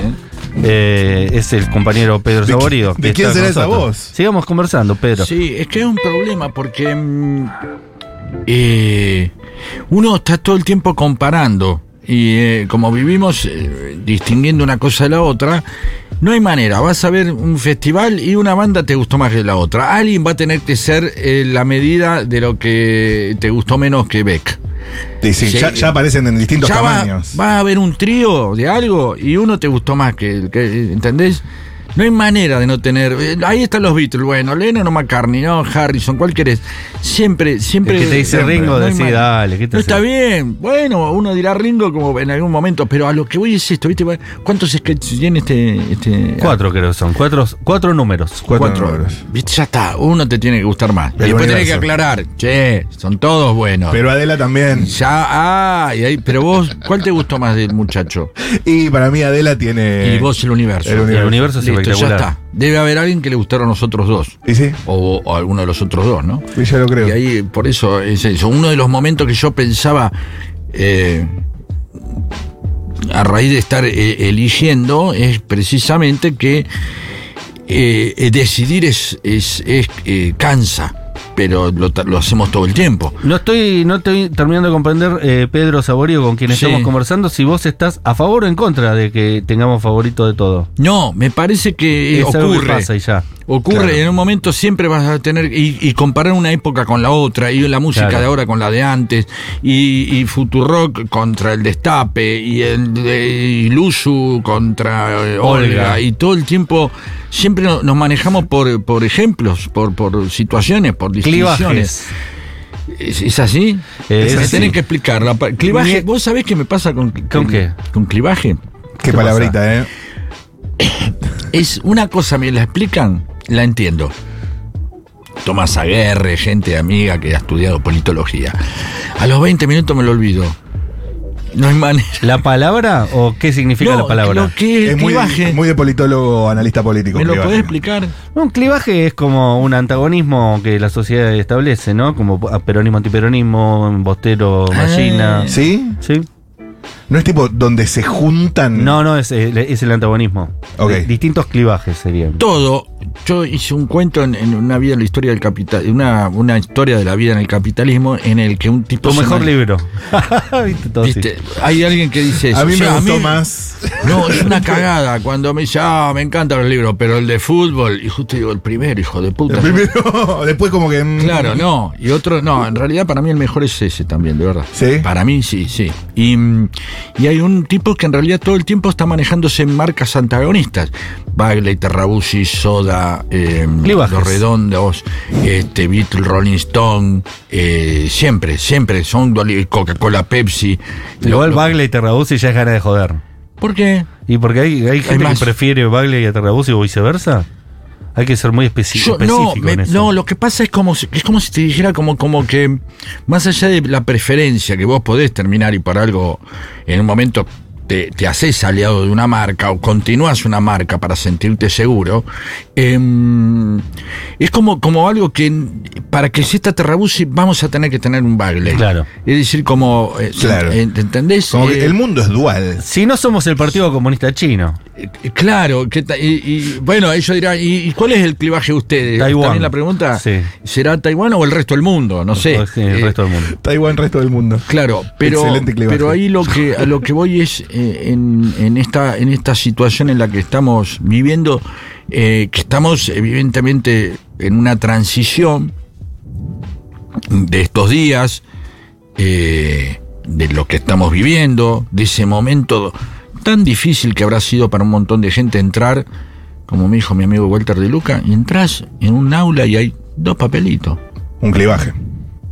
¿eh? Es el compañero Pedro ¿De qui- Saborido. de que quién está será esa voz? Sigamos conversando, Pedro. Sí, es que es un problema porque mm, eh, uno está todo el tiempo comparando y eh, como vivimos eh, distinguiendo una cosa de la otra, no hay manera. Vas a ver un festival y una banda te gustó más que la otra. Alguien va a tener que ser eh, la medida de lo que te gustó menos que Beck. Sí. ya, ya aparecen en distintos Ya va, tamaños. va a haber un trío de algo y uno te gustó más que el que, ¿entendés? No hay manera de no tener. eh, Ahí están los Beatles, bueno, Lennon o McCartney, no, Harrison, ¿cuál querés? Siempre, siempre. El que te dice siempre, Ringo, no decís, dale, ¿qué te No está bien. Bueno, uno dirá Ringo como en algún momento, pero a lo que voy es esto, ¿viste? ¿Cuántos sketches tiene este. este Cuatro creo que son, cuatro, cuatro números. Cuatro números. ¿Viste? Ya está, uno te tiene que gustar más. Y después tenés que universo. aclarar, che, son todos buenos. Pero Adela también. ya, ah, y ahí, pero vos, ¿cuál te gustó más del muchacho? Y para mí Adela tiene. y vos el universo. el El universo es Listo, ya espectacular. está. Debe haber alguien que le gustaron los otros dos. Y sí, O, o alguno de los otros dos, ¿no? y ya lo creo. Y ahí, por eso es eso. Uno de los momentos que yo pensaba, eh, a raíz de estar eh, eligiendo, es precisamente que eh, eh, decidir es, es, es, eh, cansa, pero lo, hacemos todo el tiempo. No estoy, no estoy terminando de comprender, eh, Pedro Saborío, con quien Sí. estamos conversando, si vos estás a favor o en contra de que tengamos favorito de todo. No, me parece que eh, es algo que ocurre. pasa y ya. Ocurre, Claro. en un momento siempre vas a tener, y, y comparar una época con la otra, y la música Claro. de ahora con la de antes, y, y Futurock contra el Destape, y el de Luzu contra eh, Olga. Olga. y todo el tiempo siempre no- nos manejamos por, por ejemplos, por, por situaciones, por distinciones. Clivajes. ¿Es, es así? Eh, me es así. tenés que explicar. La clivaje, ¿vos sabés qué me pasa con, ¿Con qué? Con clivaje. Qué ¿Qué palabrita, ¿eh? Es una cosa, me la explican, la entiendo. Tomás Aguerre, gente amiga que ha estudiado politología. A los 20 minutos me lo olvido. No hay manera. ¿La palabra o qué significa No, la palabra? Lo que es muy, clivaje. muy de politólogo, analista político. ¿Me lo clivaje. podés explicar? Un clivaje es como un antagonismo que la sociedad establece, ¿no? Como peronismo, antiperonismo, bostero, Ah. mallina. ¿Sí? ¿Sí? ¿No es tipo donde se juntan? No, no, es, el- es el antagonismo. Ok. De- Distintos clivajes serían. Todo. Yo hice un cuento en, en una vida en la historia del capital, una, una historia de la vida en el capitalismo en el que un tipo Tu mejor libro. ¿Viste? Todo así. ¿Viste? Hay alguien que dice eso. A mí O me sea, gustó más. No, es una cagada cuando me dice, ah, me encantan los libros, pero el de fútbol, y justo digo, el primero, hijo de puta. El primero, después como que. mm, Claro, no. Y otro, no, en realidad para mí el mejor es ese también, de verdad. ¿Sí? Para mí sí, sí. Y, mm, y hay un tipo que en realidad todo el tiempo está manejándose en marcas antagonistas. Bagley, Terrabusi, Soda, eh. Los Redondos, este, Beatle, Rolling Stone, eh, siempre, siempre son Coca-Cola, Pepsi. Igual Bagley y Terrabuzzi ya es gana de joder. ¿Por qué? ¿Y porque hay, hay gente que prefiere Bagley a Terrabuzzi o viceversa? Hay que ser muy especi- Yo- no, específico me- en eso. no, lo que pasa es como si, es como si te dijera como, como que más allá de la preferencia que vos podés terminar y por algo en un momento te, te haces aliado de una marca o continúas una marca para sentirte seguro, em, es como, como algo que para que exista Terrabusi vamos a tener que tener un Bagley. Claro. Es decir, como, eh, Claro. ¿entendés? Como que Eh, el mundo es dual. Si no somos el Partido Comunista Chino. eh, Claro, ¿qué ta- y, y, bueno, ellos dirán, ¿y, y cuál es el clivaje de ustedes? Taiwán. También la pregunta, Sí. ¿será Taiwán o el resto del mundo? No sé. Sí, el resto del mundo. Taiwán, resto del mundo. Claro, pero, Excelente clivaje. pero ahí lo que a lo que voy es eh, en, en esta en esta situación en la que estamos viviendo, eh, que estamos evidentemente en una transición de estos días, eh, de lo que estamos viviendo, de ese momento tan difícil que habrá sido para un montón de gente entrar, como me dijo mi amigo Walter de Luca, y entras en un aula y hay dos papelitos, Un clivaje.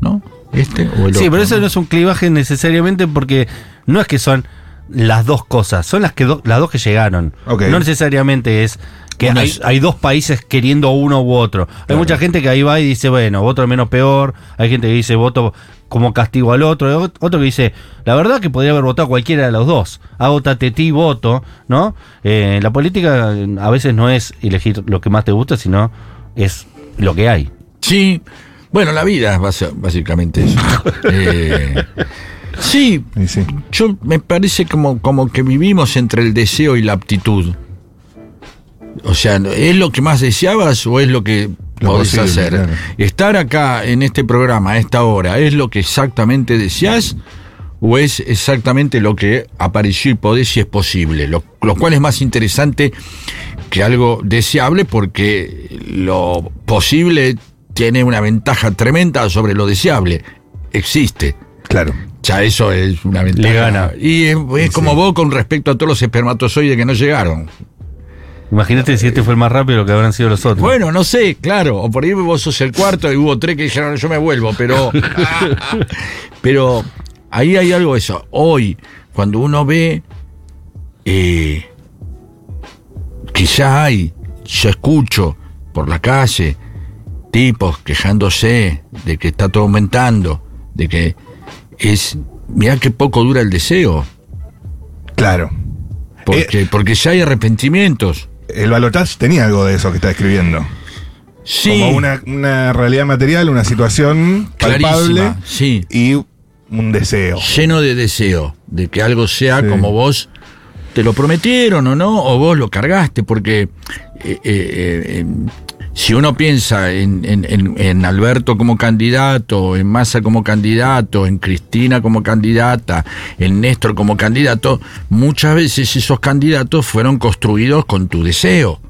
¿no? Este o el Sí, otro. pero eso no es un clivaje necesariamente porque no es que son las dos cosas, son las que do- las dos que llegaron. No necesariamente es que hay, dos países queriendo uno u otro. Hay mucha gente que ahí va y dice, bueno, voto al menos peor. Hay gente que dice, voto como castigo al otro. Otro que dice, la verdad que podría haber votado cualquiera de los dos. Hago tatetí, voto, ¿no? Eh, la política eh, a veces no es elegir lo que más te gusta, sino es lo que hay. Sí, bueno, la vida es básicamente eso. Eh, Sí, yo me parece como, como que vivimos entre el deseo y la aptitud. O sea, ¿es lo que más deseabas o es lo que Lo podés posible, hacer? claro. Estar acá en este programa a esta hora, ¿es lo que exactamente deseas o es exactamente lo que apareció y podés y es posible? Lo, lo cual es más interesante que algo deseable porque lo posible tiene una ventaja tremenda sobre lo deseable. Existe. Claro. Ya eso es una ventaja. Le gana. Y es, es como vos con respecto a todos los espermatozoides que no llegaron. Imagínate si este fue el más rápido que habrán sido los otros. Bueno, no sé, claro. O por ahí vos sos el cuarto y hubo tres que dijeron yo me vuelvo, pero. pero ahí hay algo de eso. Hoy, cuando uno ve eh, ya hay, yo escucho por la calle tipos quejándose de que está todo aumentando, de que es. Mirá qué poco dura el deseo. Claro. Porque, porque ya hay arrepentimientos. El balotage tenía algo de eso que está escribiendo. Sí. Como una, una realidad material, una situación palpable Clarísima, sí. y un deseo. lleno de deseo, de que algo sea Sí. como vos te lo prometieron o no, o vos lo cargaste, porque eh, eh, eh, si uno piensa en, en- en- Alberto como candidato, en Massa como candidato, en Cristina como candidata, en Néstor como candidato, muchas veces esos candidatos fueron construidos con tu deseo.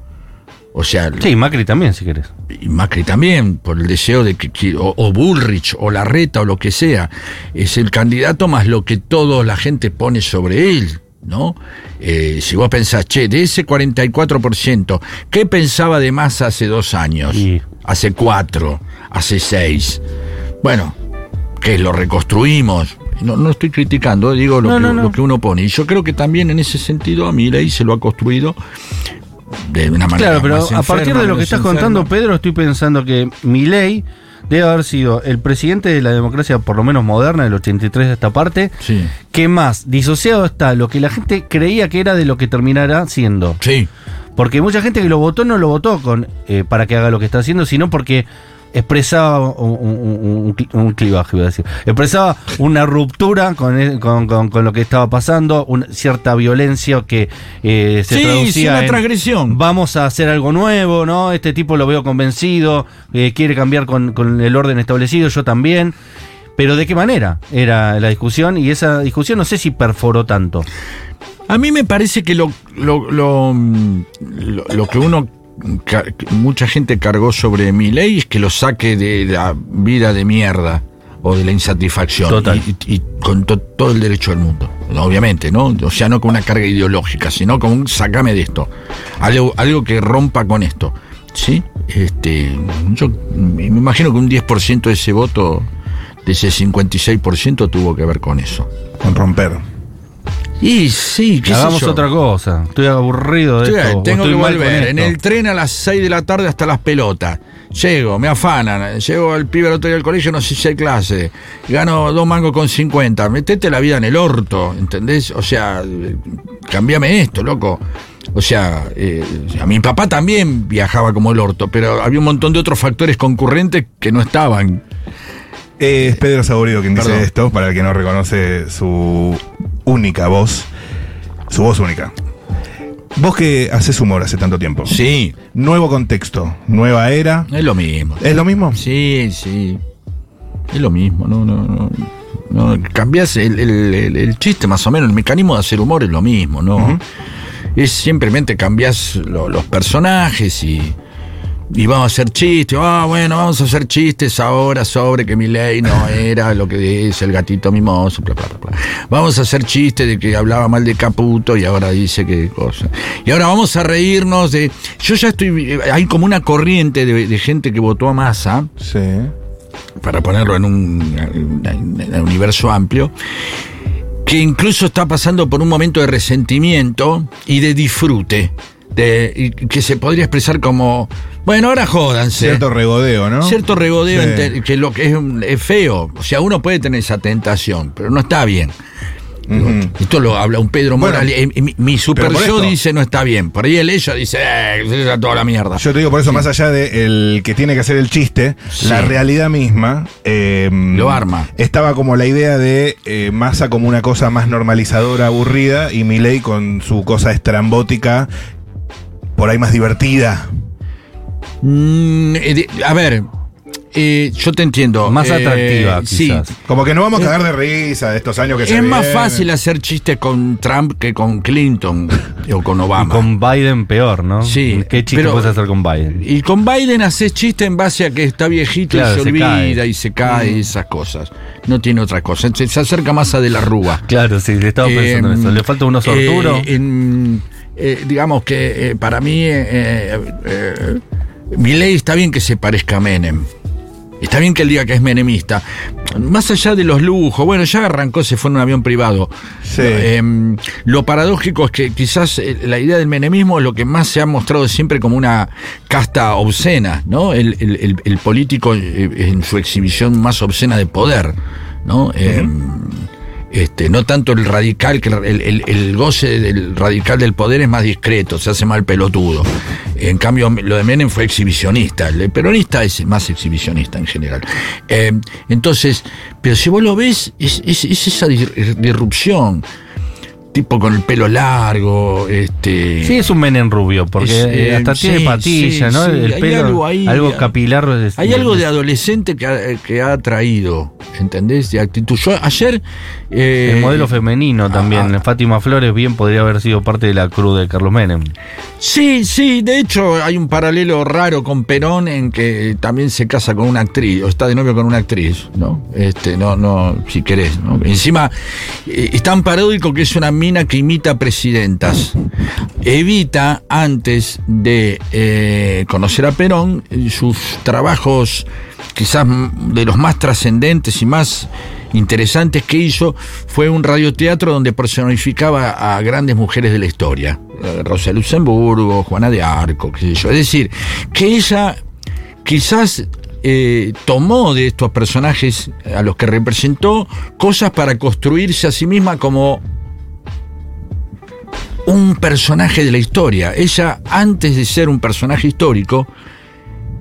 O sea, Sí, Macri también, si querés. y Macri también, por el deseo de que, que- o, o Bullrich, o Larreta, o lo que sea, es el candidato más lo que toda la gente pone sobre él, ¿no? Eh, si vos pensás, che, de ese 44%, ¿qué pensaba de más hace dos años? Hace cuatro, hace seis. Bueno, que lo reconstruimos. No, no estoy criticando, digo lo, No, que, no, no. lo que uno pone. Y yo creo que también en ese sentido a Milei se lo ha construido de una manera Claro, pero más a partir de lo que estás contando. Pedro, estoy pensando que Milei debe haber sido el presidente de la democracia, por lo menos moderna, del 83 de esta parte, Sí. que más disociado está lo que la gente creía que era de lo que terminará siendo. Sí. Porque mucha gente que lo votó no lo votó con eh, para que haga lo que está haciendo, sino porque expresaba un, un- un cli- un clivaje, voy a decir. Expresaba una ruptura con, el- con, con- con lo que estaba pasando, una cierta violencia que eh, se Sí, traducía sí, una en, transgresión. Vamos a hacer algo nuevo, ¿no? Este tipo lo veo convencido, eh, quiere cambiar con, con el orden establecido, yo también. Pero ¿de qué manera era la discusión? Y esa discusión no sé si perforó tanto. A mí me parece que lo, lo, lo, mm, lo- que uno, mucha gente cargó sobre mi ley es que lo saque de la vida de mierda o de la insatisfacción. Total. Y, y- y con to- todo el derecho del mundo, ¿no? obviamente, ¿no? O sea, no con una carga ideológica, sino con un sacame de esto. Algo, algo que rompa con esto. ¿Sí? Este, yo me imagino que un 10% de ese voto, de ese 56% tuvo que ver con eso. Con romper. Y sí, qué sé Hagamos yo. otra cosa. Estoy aburrido de Sí, esto. tengo estoy que volver. En el tren a las 6 de la tarde hasta las pelotas. Llego, me afanan. Llego al pibe el otro día del colegio, no sé si hay clase. Gano dos mangos con 50. Metete la vida en el orto, ¿entendés? O sea, eh, cambiame esto, loco. O sea, eh, a mi papá también viajaba como el orto, pero había un montón de otros factores concurrentes que no estaban. Es Pedro Saborido quien Perdón. dice esto, para el que no reconoce su única voz. Su voz única. Vos que haces humor hace tanto tiempo. Sí, Nuevo contexto, nueva era. es lo mismo. ¿Es lo mismo? Sí, sí. Es lo mismo, no, no, no. no cambias el, el- el- el chiste más o menos, el mecanismo de hacer humor es lo mismo, ¿no? Es simplemente cambias lo- los personajes y, y vamos a hacer chistes. Ah, bueno, vamos a hacer chistes ahora sobre que mi ley no era lo que dice el gatito mimoso, bla, bla, bla. Vamos a hacer chistes de que hablaba mal de Caputo y ahora dice que cosa. Y ahora vamos a reírnos de. Yo ya estoy. Hay como una corriente de, de gente que votó a Massa Sí. para ponerlo en un, en un universo amplio, que incluso está pasando por un momento de resentimiento y de disfrute, de, y que se podría expresar como, bueno, ahora jódanse. Cierto regodeo, ¿no? Cierto regodeo, Sí. que lo que es, feo. O sea, uno puede tener esa tentación, pero no está bien. Esto lo habla un Pedro Bueno, Morales. Eh, mi, mi super yo dice no está bien. Por ahí el ella dice, eh, es toda la mierda. Yo te digo por eso, más allá de el que tiene que hacer el chiste, Sí. la realidad misma eh, Lo arma. Estaba como la idea de eh, Massa como una cosa más normalizadora, aburrida, y Milei con su cosa estrambótica, por ahí más divertida. Mm, eh, a ver, eh, yo te entiendo. Más Eh, atractiva, sí. Como que no vamos a cagar de risa de estos años que se Es más vienen. fácil hacer chistes con Trump que con Clinton o con Y Obama. con Biden peor, ¿no? Sí, ¿Qué chiste pero- puedes hacer con Biden? Y con Biden haces chiste en base a que está viejito Claro, y se, se olvida cae. y se cae y esas cosas. No tiene otra cosa. Se, se acerca más a de la rúa. Claro, sí, le estaba pensando en Eh, eso. ¿Le falta unos Arturo? eh, en- eh, digamos que eh, para mí, eh, eh, Milei está bien que se parezca a Menem. Está bien que él diga que es menemista. Más allá de los lujos, bueno, ya arrancó, se fue en un avión privado. Sí. Eh, lo paradójico es que quizás la idea del menemismo es lo que más se ha mostrado siempre como una casta obscena, ¿no? El, el- el- el político en su exhibición más obscena de poder, ¿no? Eh, este, no tanto el radical, que el, el- el goce del radical del poder es más discreto, se hace mal pelotudo. En cambio, lo de Menem fue exhibicionista. El peronista es más exhibicionista en general. Eh, entonces, pero si vos lo ves, es, es- es esa disrupción. Tipo con el pelo largo, este. Sí, es un Menem rubio, porque Es, eh, eh, hasta sí, tiene patilla, sí, ¿no? sí, el hay pelo, algo ahí, algo eh, capilar. Hay algo de adolescente que ha, que ha traído, ¿entendés? De actitud. Yo ayer. eh, El modelo femenino también. ah, Fátima Flores bien podría haber sido parte de la cruz de Carlos Menem. Sí, sí, de hecho hay un paralelo raro con Perón en que también se casa con una actriz, o está de novio con una actriz, ¿no? Este, no, no, si querés, ¿no? Encima, eh, es tan paródico que es una que imita presidentas. Evita, antes de eh, conocer a Perón, sus trabajos quizás de los más trascendentes y más interesantes que hizo fue un radioteatro donde personificaba a grandes mujeres de la historia. Eh, Rosa Luxemburgo, Juana de Arco, qué sé yo. Es decir, que ella quizás eh, tomó de estos personajes a los que representó cosas para construirse a sí misma como un personaje de la historia. Ella, antes de ser un personaje histórico,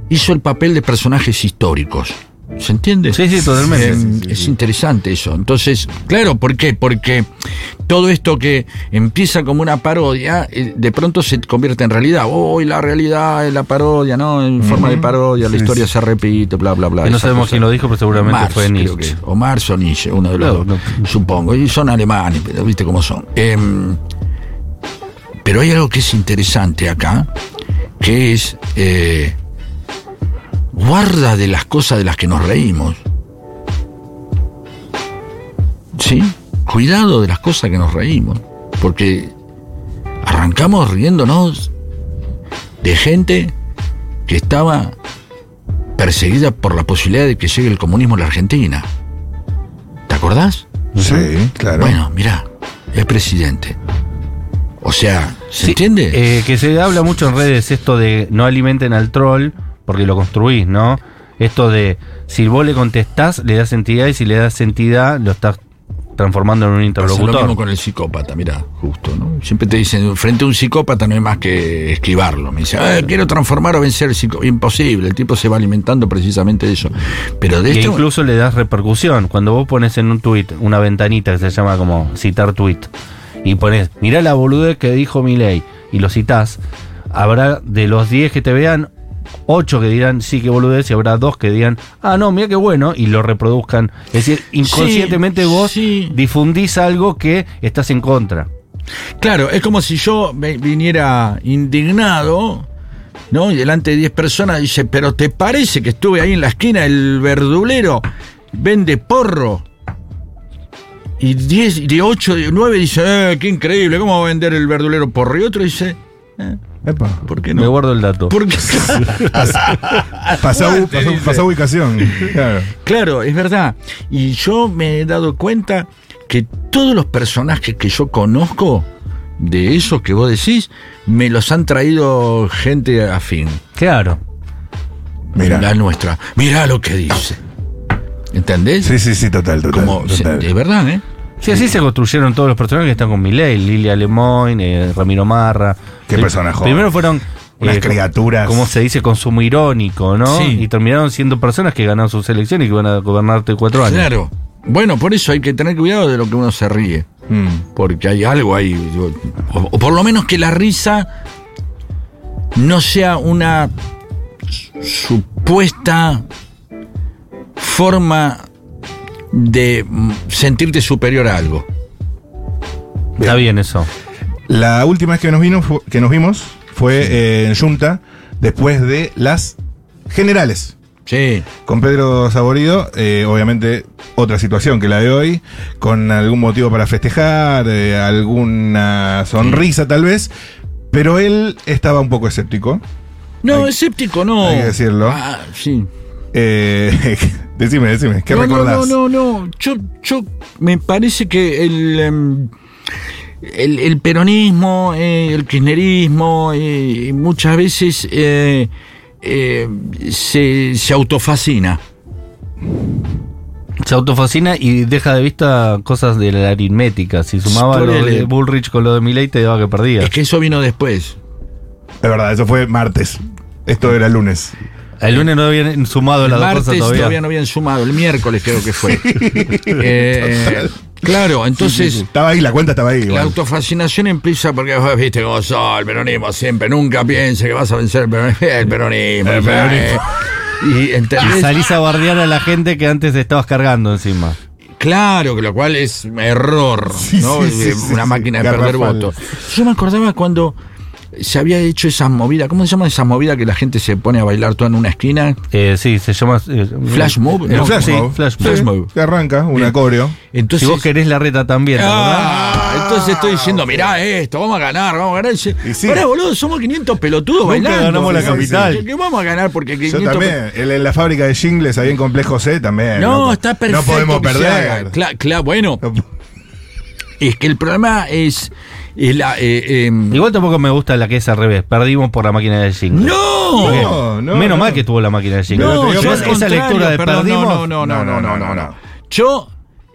hizo el papel de personajes históricos. ¿Se entiende? Sí, sí, totalmente. Eh, Sí, sí, es interesante eso. Entonces, claro, ¿por qué? Porque todo esto que empieza como una parodia, eh, de pronto se convierte en realidad. Hoy la realidad es la parodia, ¿no? En forma de parodia, la historia se repite, bla, bla, bla. Que no sabemos quién lo dijo, pero seguramente Marx, fue Nietzsche. que- o Marx o Nietzsche, uno de los dos, no. supongo. Y son alemanes, pero viste cómo son. Em, pero hay algo que es interesante acá, que es eh, guarda de las cosas de las que nos reímos. ¿Sí? Cuidado de las cosas que nos reímos. Porque arrancamos riéndonos de gente que estaba perseguida por la posibilidad de que llegue el comunismo a la Argentina. ¿Te acordás? Sí, claro. Bueno, mirá, el presidente. O sea, ¿se Sí, entiende? eh, que se habla mucho en redes esto de no alimenten al troll porque lo construís, ¿no? Esto de si vos le contestás, le das entidad y si le das entidad, lo estás transformando en un Pasa lo mismo interlocutor. con el psicópata, mirá, justo, ¿no? Siempre te dicen, frente a un psicópata no hay más que esquivarlo. Me dice, "Ah, quiero transformar o vencer el psicópata. Imposible, el tipo se va alimentando precisamente de eso. Pero de Y esto... incluso le das repercusión. Cuando vos pones en un tweet una ventanita que se llama como citar tweet y pones, mirá la boludez que dijo Milei y lo citás, habrá de los 10 que te vean, 8 que dirán sí que boludez y habrá 2 que digan, ah no, mira qué bueno y lo reproduzcan. Es decir, inconscientemente Sí, vos sí. difundís algo que estás en contra. Claro, es como si yo viniera indignado, ¿no? Y delante de 10 personas dice, pero ¿te parece que estuve ahí en la esquina el verdulero vende porro? Y 10, de 8, de 9 dice, eh, qué increíble, ¿cómo va a vender el verdulero porro? Y otro dice, eh, Epa. ¿por qué Me no? guardo el dato. Porque, pasá ubicación. Claro. claro, es verdad. Y yo me he dado cuenta que todos los personajes que yo conozco, de esos que vos decís, me los han traído gente afín. Claro. Mira. La nuestra. Mirá lo que dice. ¿Entendés? Sí, sí, sí, total, total. Como, total. de verdad, ¿eh? Sí, así se construyeron todos los personajes que están con Milei, Lilia Lemoyne, eh, Ramiro Marra. Qué Pri- personaje. Primero fueron Unas eh, criaturas. Como se dice, consumo irónico, ¿no? Sí. Y terminaron siendo personas que ganaron sus elecciones y que van a gobernarte cuatro años. Claro. Bueno, por eso hay que tener cuidado de lo que uno se ríe. Mm. Porque hay algo ahí. O, o por lo menos que la risa no sea una su- supuesta forma de sentirte superior a algo. Está bien eso. La última vez que nos, vino, fu- que nos vimos fue eh, en Junta, después de las generales. Sí. Con Pedro Saborido, eh, obviamente otra situación que la de hoy, con algún motivo para festejar, eh, alguna sonrisa tal vez, pero él estaba un poco escéptico. No, Hay- escéptico no. hay que decirlo. Ah, sí. Eh, decime, decime, ¿qué no, recordás? No, no, no, no. Yo, yo me parece que el, em, el, el peronismo, eh, el kirchnerismo, eh, muchas veces eh, eh, se, se autofascina. Se autofascina y deja de vista cosas de la aritmética. Si sumaba lo de. Bullrich con lo de Milei, te daba que perdía. Es que eso vino después. Es verdad, eso fue martes. Esto era lunes. El lunes no habían sumado El las dos martes cosas todavía. todavía. no habían sumado, el miércoles creo que fue. Eh, claro, entonces... Estaba ahí, la cuenta estaba ahí. La igual. autofascinación empieza porque vos viste cómo sos, el peronismo siempre, nunca piense que vas a vencer el peronismo. El peronismo. El peronismo. Y salís a bardear a la gente que antes estabas cargando encima. claro, que lo cual es error, Sí, ¿no? sí, sí, Eh, Una máquina de perder votos. Yo me acordaba cuando se había hecho esas movidas, ¿cómo se llama esa movida que la gente se pone a bailar toda en una esquina? Eh, sí, se llama. eh, Flash mob, el ¿no? flash, sí, mob. flash Flash mob. Se arranca, una Bien. coreo. Entonces, Si vos querés la reta también, ¿te acordás? Ah, entonces estoy diciendo, mirá esto, vamos a ganar, vamos a ganar. Y sí. Pará, boludo, somos 500 pelotudos Nunca bailando. ganamos la Sí, sí, capital. sí. Que vamos a ganar porque Yo 500 también. En, en la fábrica de jingles ahí en Complejo C también. No, está perfecto. No podemos perder. haga. Cla- cla- bueno, No- es que el problema es. La, eh, em, Igual tampoco me gusta la que es al revés. Perdimos por la máquina de jingle. ¡No! Porque No, no, Menos no. mal que tuvo la máquina de jingle. Pero No, te digo, yo esa- lectura de perdón, perdimos. No, no, no, no, no, no, no. no. Yo,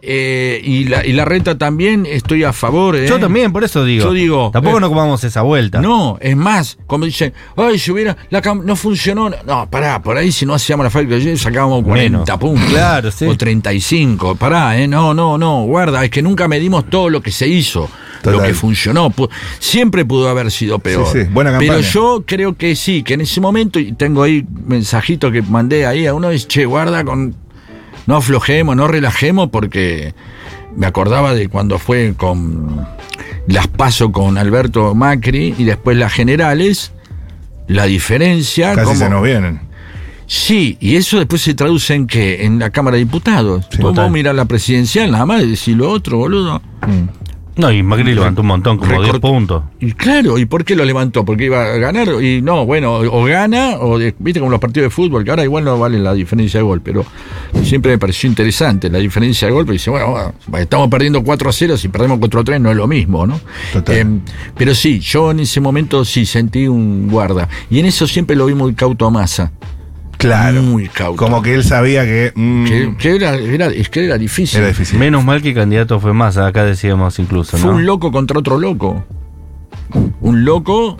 eh, y, la, y la reta también estoy a favor. eh. Yo también, por eso digo. Yo digo, Tampoco eh, no comamos esa vuelta. No, es más, como dicen, ay, si hubiera, la cam- no funcionó. No, pará, por ahí si no hacíamos la de sacábamos 40 Menos. puntos. Claro, sí. O 35, pará, eh, no, no, no, guarda, es que nunca medimos todo lo que se hizo, lo que funcionó. Siempre pudo haber sido peor. Sí, sí, buena campaña. Pero yo creo que sí, que en ese momento, y tengo ahí mensajito que mandé ahí a uno, dice, che, guarda con, no aflojemos, no relajemos, porque me acordaba de cuando fue con las paso con Alberto Macri y después las generales, la diferencia. Casi como- se nos vienen. Sí, y eso después se traduce en qué? En la Cámara de Diputados. Sí, Vos mirar la presidencial nada más y decir lo otro, boludo. Mm. No, y Macri levantó un montón, como Recort- 10 puntos. Y claro, ¿y por qué lo levantó? Porque iba a ganar y no, bueno, o gana, o viste como los partidos de fútbol, que ahora igual no vale la diferencia de gol, pero siempre me pareció interesante la diferencia de gol, pero dice, bueno, estamos perdiendo 4 a 0, si perdemos 4 a 3 no es lo mismo, ¿no? Total. Em, pero sí, yo en ese momento sí sentí un guarda, y en eso siempre lo vi muy cauto a masa. Claro. Muy cauto. Como que él sabía que. mm, Que, que era, era- es que era difícil. era difícil. Menos mal que candidato fue más, acá decíamos incluso, Fue ¿no? un loco contra otro loco. Un loco,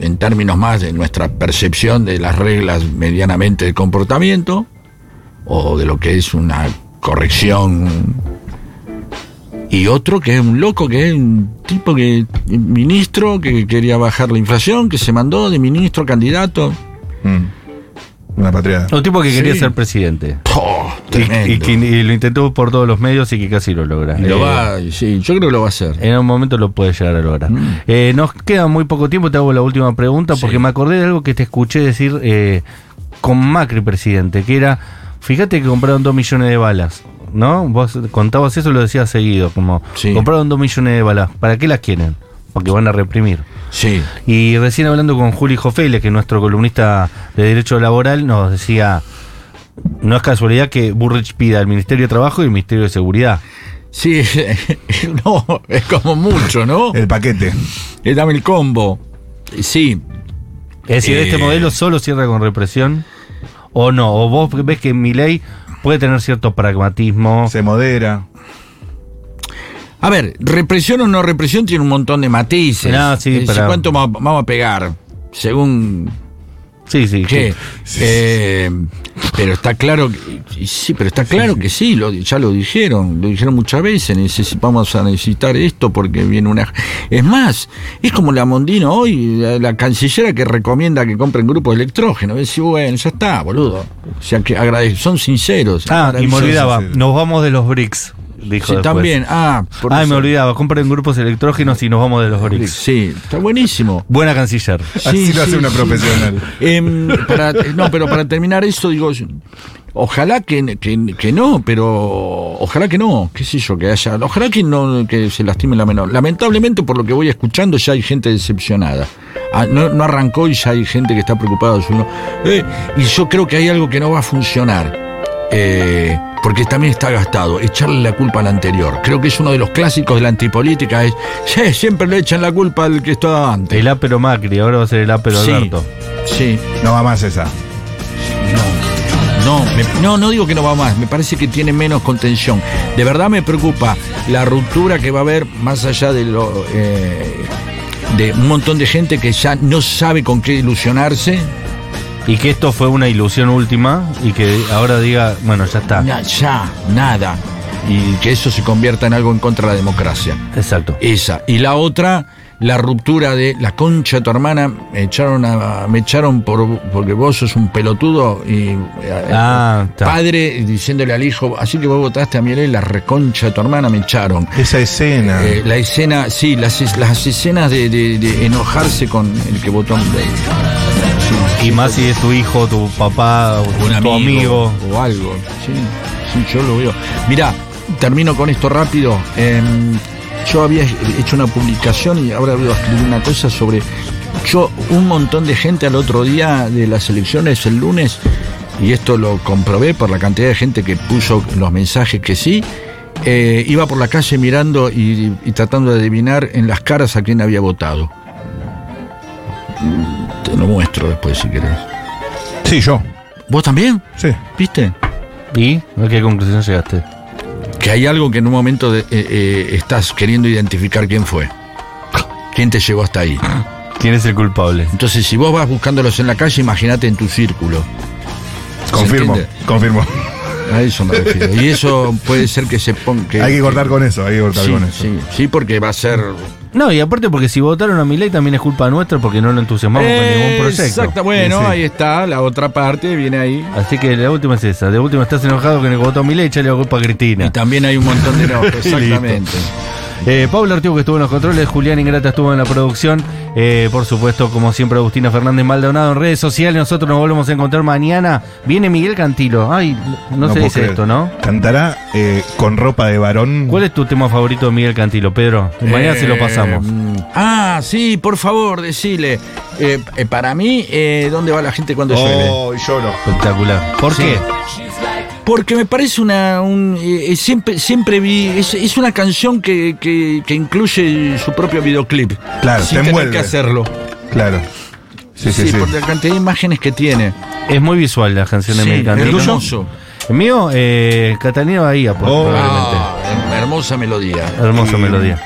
en términos más de nuestra percepción de las reglas medianamente de comportamiento, o de lo que es una corrección. Y otro que es un loco, que es un tipo que, ministro, que quería bajar la inflación, que se mandó de ministro a candidato. Mm. Una patriada. Un tipo que quería Sí. ser presidente. ¡Oh, Y, tremendo! y que- y lo intentó por todos los medios y que casi lo logra. Y lo Eh, va, sí, yo creo que lo va a hacer. En un momento lo puede llegar a lograr. Mm. Eh, nos queda muy poco tiempo, te hago la última pregunta, porque me acordé de algo que te escuché decir eh, con Macri presidente, que era, fíjate que compraron dos millones de balas, ¿no? Vos contabas eso, lo decías seguido, como, Sí. compraron dos millones de balas, ¿para qué las quieren? Porque van a reprimir. Sí. Y recién hablando con Juli Jofele, que es nuestro columnista de Derecho Laboral, nos decía, no es casualidad que Burrich pida el Ministerio de Trabajo y el Ministerio de Seguridad. Sí, no, es como mucho, ¿no? El paquete. Eh, dame el combo. Sí, Es decir, Eh. ¿este modelo solo cierra con represión? ¿O no? ¿O vos ves que mi ley puede tener cierto pragmatismo? Se modera. A ver, represión o no represión tiene un montón de matices. No, sí, Eh, pero- ¿Cuánto va- vamos a pegar? Según Sí, sí. Eh, pero está claro, que, sí, pero está claro que sí, lo, ya lo dijeron, lo dijeron muchas veces, vamos a necesitar esto porque viene una... Es más, es como la Mondino hoy, la, la cancillera que recomienda que compren grupos de electrógeno. Decir, bueno, ya está, boludo. O sea, que agrade- son sinceros. Ah, y me olvidaba. Nos vamos de los BRICS. Dijo Sí, después. también. Ah, Ay, eso. me olvidaba. Compren grupos electrógenos y nos vamos de los BRICS. Sí, está buenísimo. Buena canciller. Así Sí, lo hace sí, una sí. profesional. Em, para, no, pero para terminar eso, digo, ojalá que, que, que no, pero ojalá que no, qué sé yo, que haya, ojalá que no que se lastime la menor. Lamentablemente, por lo que voy escuchando, ya hay gente decepcionada. Ah, no, no arrancó y ya hay gente que está preocupada. eh, y yo creo que hay algo que no va a funcionar. Eh, porque también está gastado, echarle la culpa al anterior. Creo que es uno de los clásicos de la antipolítica, es, "Sí, siempre le echan la culpa al que estaba antes. El ápero Macri, ahora va a ser el ápero Sí. Alberto. Sí, No va más esa. No, me- no, no digo que no va más, me parece que tiene menos contención. De verdad me preocupa la ruptura que va a haber más allá de lo eh, de un montón de gente que ya no sabe con qué ilusionarse. Y que esto fue una ilusión última y que ahora diga, bueno, ya está. Na- ya, nada. Y que eso se convierta en algo en contra de la democracia. Exacto. Esa. Y la otra, la ruptura de la concha de tu hermana, me echaron a, me echaron por porque vos sos un pelotudo y eh, Ah, padre diciéndole al hijo, así que vos votaste a Mireille, la reconcha de tu hermana me echaron. Esa escena. Eh, la escena, sí, las, las escenas de, de- de enojarse con el que votó a. Y más si es tu hijo, tu papá, o un tu amigo. o algo. Sí, sí, yo lo veo. Mirá, termino con esto rápido. Em, yo había hecho una publicación y ahora voy a escribir una cosa sobre. Yo, un montón de gente al otro día de las elecciones, el lunes, y esto lo comprobé por la cantidad de gente que puso los mensajes que sí. eh, iba por la calle mirando y, y tratando de adivinar en las caras a quién había votado. Te lo muestro después si querés. Sí, yo. ¿Vos también? Sí. ¿Viste? ¿Y a qué conclusión llegaste? Que hay algo que en un momento de- eh, eh, estás queriendo identificar quién fue. ¿Quién te llevó hasta ahí? ¿Quién es el culpable? Entonces, si vos vas buscándolos en la calle, imagínate en tu círculo. Confirmo. entiende? Confirmo. A eso me refiero. Y eso puede ser que se ponga. hay que cortar con eso, hay que cortar sí, con eso. sí, sí, porque va a ser. No, y aparte porque si votaron a Milei también es culpa nuestra porque no lo entusiasmamos con ningún proyecto. Exacto, bueno, Sí, ahí está, la otra parte viene ahí. Así que la última es esa. De última estás enojado que votó a Milei, echale la culpa a Cristina. Y también hay un montón de enojos, exactamente. Eh, Pablo Artigo que estuvo en los controles, Julián Ingrata estuvo en la producción. Eh, por supuesto, como siempre, Agustina Fernández Maldonado en redes sociales. Nosotros nos volvemos a encontrar mañana. Viene Miguel Cantilo. Ay, no, se puedo dice creer. esto, ¿no? Cantará eh, con ropa de varón. ¿Cuál es tu tema favorito de Miguel Cantilo, Pedro? Mañana se lo pasamos. Eh, ah, sí, por favor, decile. Eh, eh, para mí, eh, ¿dónde va la gente cuando llueve? Oh, lloro. Espectacular. ¿Por Sí. qué? Porque me parece una. un, eh, eh, siempre, siempre vi. Es, es una canción que, que, que incluye su propio videoclip. Claro, sin te tener envuelve. que hacerlo. Claro. Sí, sí, sí. por la cantidad de imágenes que tiene. Es muy visual la canción de Sí, Cantilo. hermoso. El mío, eh, Catalina Bahía, pues, Oh. probablemente. Ah, hermosa melodía. Hermosa Y- melodía.